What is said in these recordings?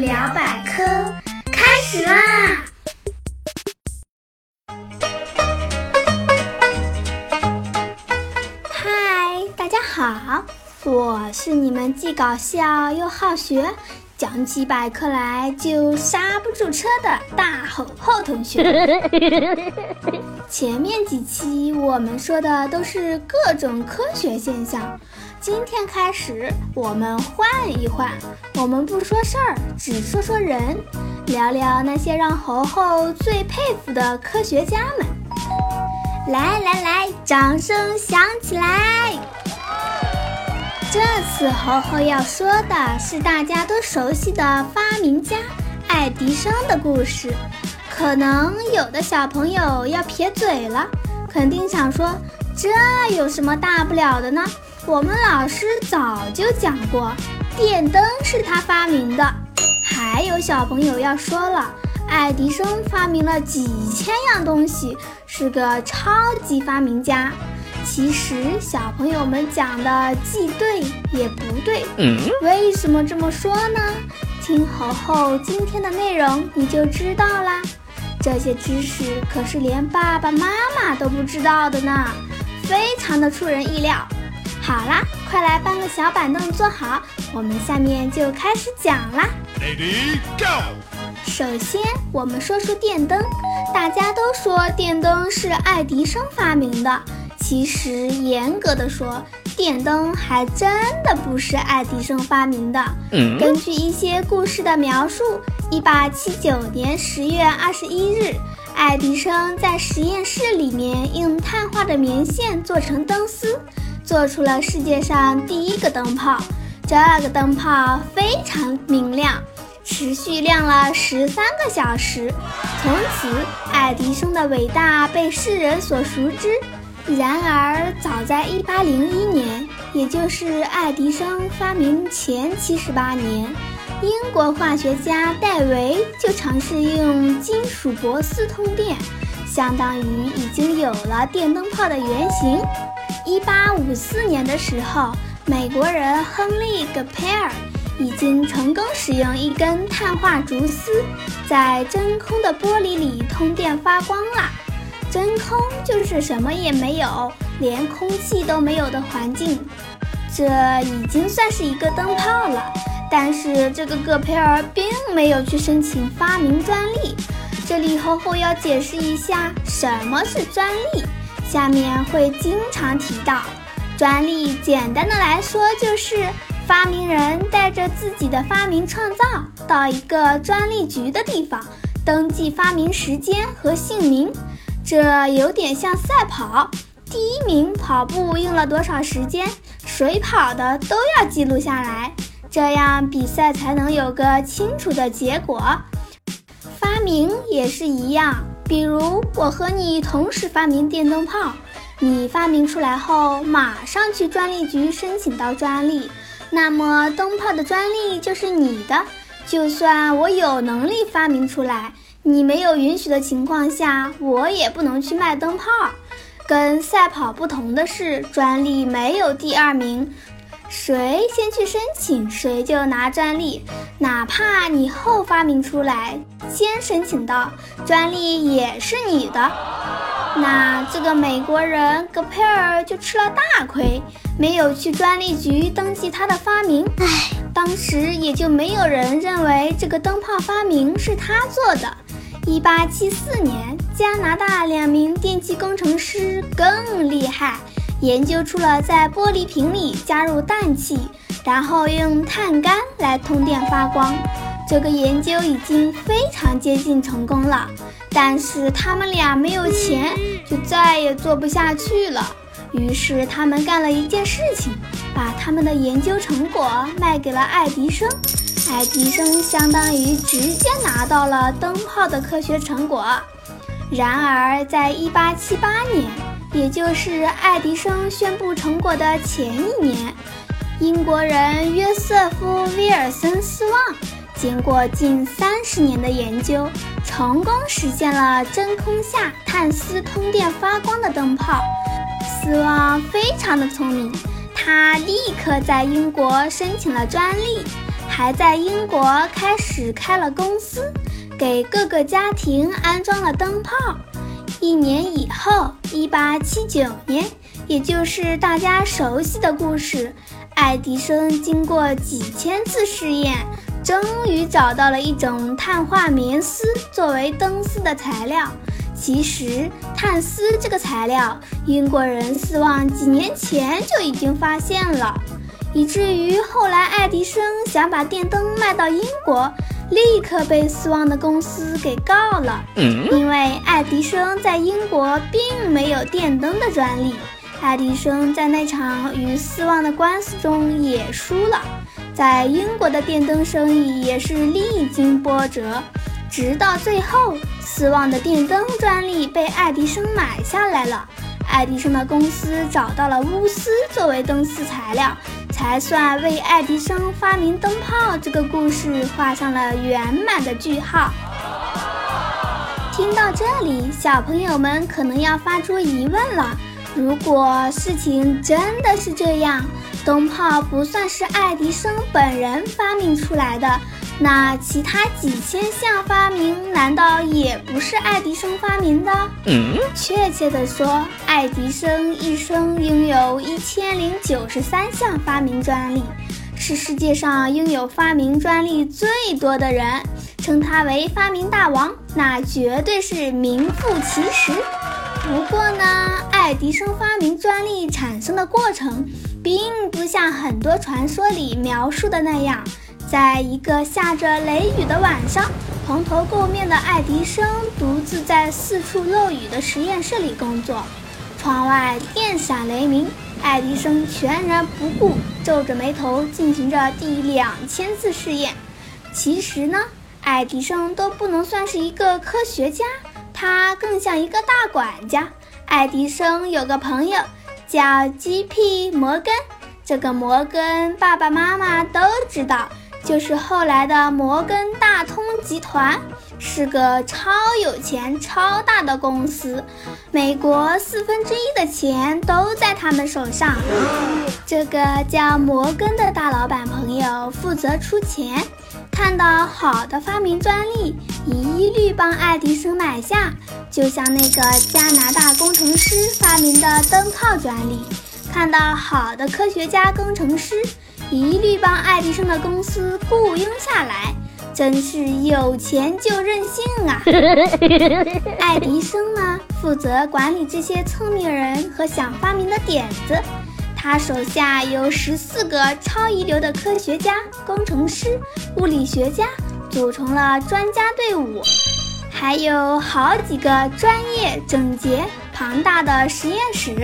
聊百科开始啦！嗨，大家好，我是你们既搞笑又好学，讲起百科来就刹不住车的大吼吼同学。前面几期我们说的都是各种科学现象。今天开始，我们换一换，我们不说事儿，只说说人，聊聊那些让猴猴最佩服的科学家们。来来来，掌声响起来！这次猴猴要说的是大家都熟悉的发明家爱迪生的故事。可能有的小朋友要撇嘴了，肯定想说，这有什么大不了的呢？我们老师早就讲过，电灯是他发明的。还有小朋友要说了，爱迪生发明了几千样东西，是个超级发明家。其实小朋友们讲的既对也不对，为什么这么说呢？听猴猴今天的内容你就知道啦。这些知识可是连爸爸妈妈都不知道的呢，非常的出人意料。好啦，快来搬个小板凳坐好，我们下面就开始讲啦。Ready go！首先，我们说说电灯。大家都说电灯是爱迪生发明的，其实严格的说，电灯还真的不是爱迪生发明的。根据一些故事的描述，一八七九年十月二十一日，爱迪生在实验室里面用碳化的棉线做成灯丝。做出了世界上第一个灯泡，这个灯泡非常明亮，持续亮了十三个小时。从此，爱迪生的伟大被世人所熟知。然而，早在一八零一年，也就是爱迪生发明前七十八年，英国化学家戴维就尝试用金属铂丝通电，相当于已经有了电灯泡的原型。一八五四年的时候，美国人亨利·戈培尔已经成功使用一根碳化竹丝，在真空的玻璃里通电发光了。真空就是什么也没有，连空气都没有的环境，这已经算是一个灯泡了。但是这个戈培尔并没有去申请发明专利。这里后后要解释一下什么是专利。下面会经常提到专利，简单的来说就是发明人带着自己的发明创造到一个专利局的地方，登记发明时间和姓名。这有点像赛跑，第一名跑步用了多少时间，谁跑的都要记录下来，这样比赛才能有个清楚的结果。发明也是一样。比如我和你同时发明电灯泡，你发明出来后马上去专利局申请到专利，那么灯泡的专利就是你的。就算我有能力发明出来，你没有允许的情况下，我也不能去卖灯泡。跟赛跑不同的是，专利没有第二名。谁先去申请，谁就拿专利，哪怕你后发明出来，先申请到专利也是你的。那这个美国人戈培尔就吃了大亏，没有去专利局登记他的发明。唉，当时也就没有人认为这个灯泡发明是他做的。一八七四年，加拿大两名电气工程师更厉害。研究出了在玻璃瓶里加入氮气，然后用碳杆来通电发光。这个研究已经非常接近成功了，但是他们俩没有钱，就再也做不下去了。于是他们干了一件事情，把他们的研究成果卖给了爱迪生。爱迪生相当于直接拿到了灯泡的科学成果。然而，在一八七八年。也就是爱迪生宣布成果的前一年，英国人约瑟夫·威尔森斯旺经过近三十年的研究，成功实现了真空下碳丝通电发光的灯泡。斯旺非常的聪明，他立刻在英国申请了专利，还在英国开始开了公司，给各个家庭安装了灯泡。一年以后，一八七九年，也就是大家熟悉的故事，爱迪生经过几千次试验，终于找到了一种碳化棉丝作为灯丝的材料。其实，碳丝这个材料，英国人斯旺几年前就已经发现了，以至于后来爱迪生想把电灯卖到英国。立刻被斯旺的公司给告了，因为爱迪生在英国并没有电灯的专利。爱迪生在那场与斯旺的官司中也输了，在英国的电灯生意也是历经波折，直到最后，斯旺的电灯专利被爱迪生买下来了。爱迪生的公司找到了钨丝作为灯丝材料。才算为爱迪生发明灯泡这个故事画上了圆满的句号。听到这里，小朋友们可能要发出疑问了：如果事情真的是这样，灯泡不算是爱迪生本人发明出来的？那其他几千项发明难道也不是爱迪生发明的？嗯，确切的说，爱迪生一生拥有一千零九十三项发明专利，是世界上拥有发明专利最多的人，称他为发明大王，那绝对是名副其实。不过呢，爱迪生发明专利产生的过程，并不像很多传说里描述的那样。在一个下着雷雨的晚上，蓬头垢面的爱迪生独自在四处漏雨的实验室里工作。窗外电闪雷鸣，爱迪生全然不顾，皱着眉头进行着第两千次试验。其实呢，爱迪生都不能算是一个科学家，他更像一个大管家。爱迪生有个朋友叫 G.P. 摩根，这个摩根爸爸妈妈都知道。就是后来的摩根大通集团，是个超有钱、超大的公司，美国四分之一的钱都在他们手上。这个叫摩根的大老板朋友负责出钱，看到好的发明专利，一律帮爱迪生买下。就像那个加拿大工程师发明的灯泡专利，看到好的科学家、工程师。一律帮爱迪生的公司雇佣下来，真是有钱就任性啊！爱迪生呢，负责管理这些聪明人和想发明的点子，他手下有十四个超一流的科学家、工程师、物理学家，组成了专家队伍，还有好几个专业、整洁、庞大的实验室。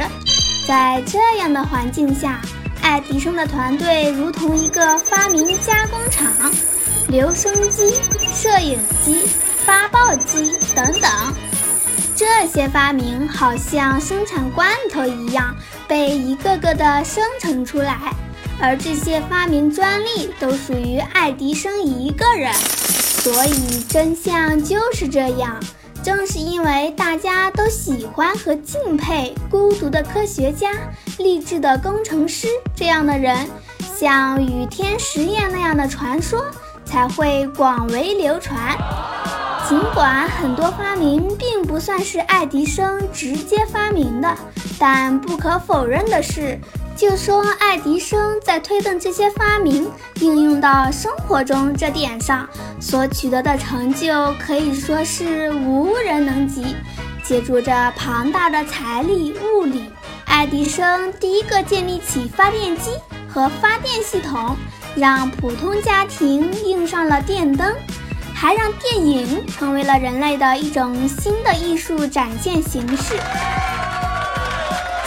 在这样的环境下。爱迪生的团队如同一个发明加工厂，留声机、摄影机、发报机等等，这些发明好像生产罐头一样被一个个的生成出来，而这些发明专利都属于爱迪生一个人，所以真相就是这样。正是因为大家都喜欢和敬佩孤独的科学家、励志的工程师这样的人，像雨天实验那样的传说才会广为流传。尽管很多发明并不算是爱迪生直接发明的，但不可否认的是。就说爱迪生在推动这些发明应用到生活中这点上所取得的成就，可以说是无人能及。借助着庞大的财力物力，爱迪生第一个建立起发电机和发电系统，让普通家庭用上了电灯，还让电影成为了人类的一种新的艺术展现形式。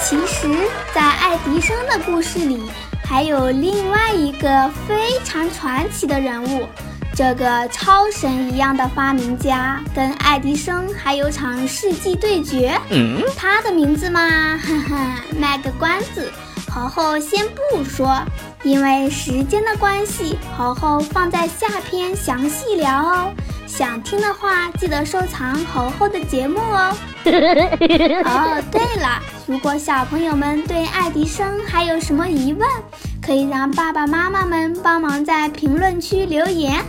其实，在爱迪生的故事里，还有另外一个非常传奇的人物。这个超神一样的发明家跟爱迪生还有场世纪对决。他的名字嘛，哈哈，卖个关子，猴猴先不说，因为时间的关系，猴猴放在下篇详细聊哦。想听的话，记得收藏猴猴的节目哦。哦，对了，如果小朋友们对爱迪生还有什么疑问，可以让爸爸妈妈们帮忙在评论区留言。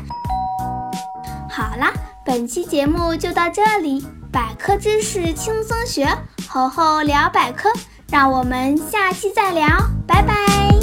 好啦，本期节目就到这里，百科知识轻松学，猴猴聊百科，让我们下期再聊，拜拜。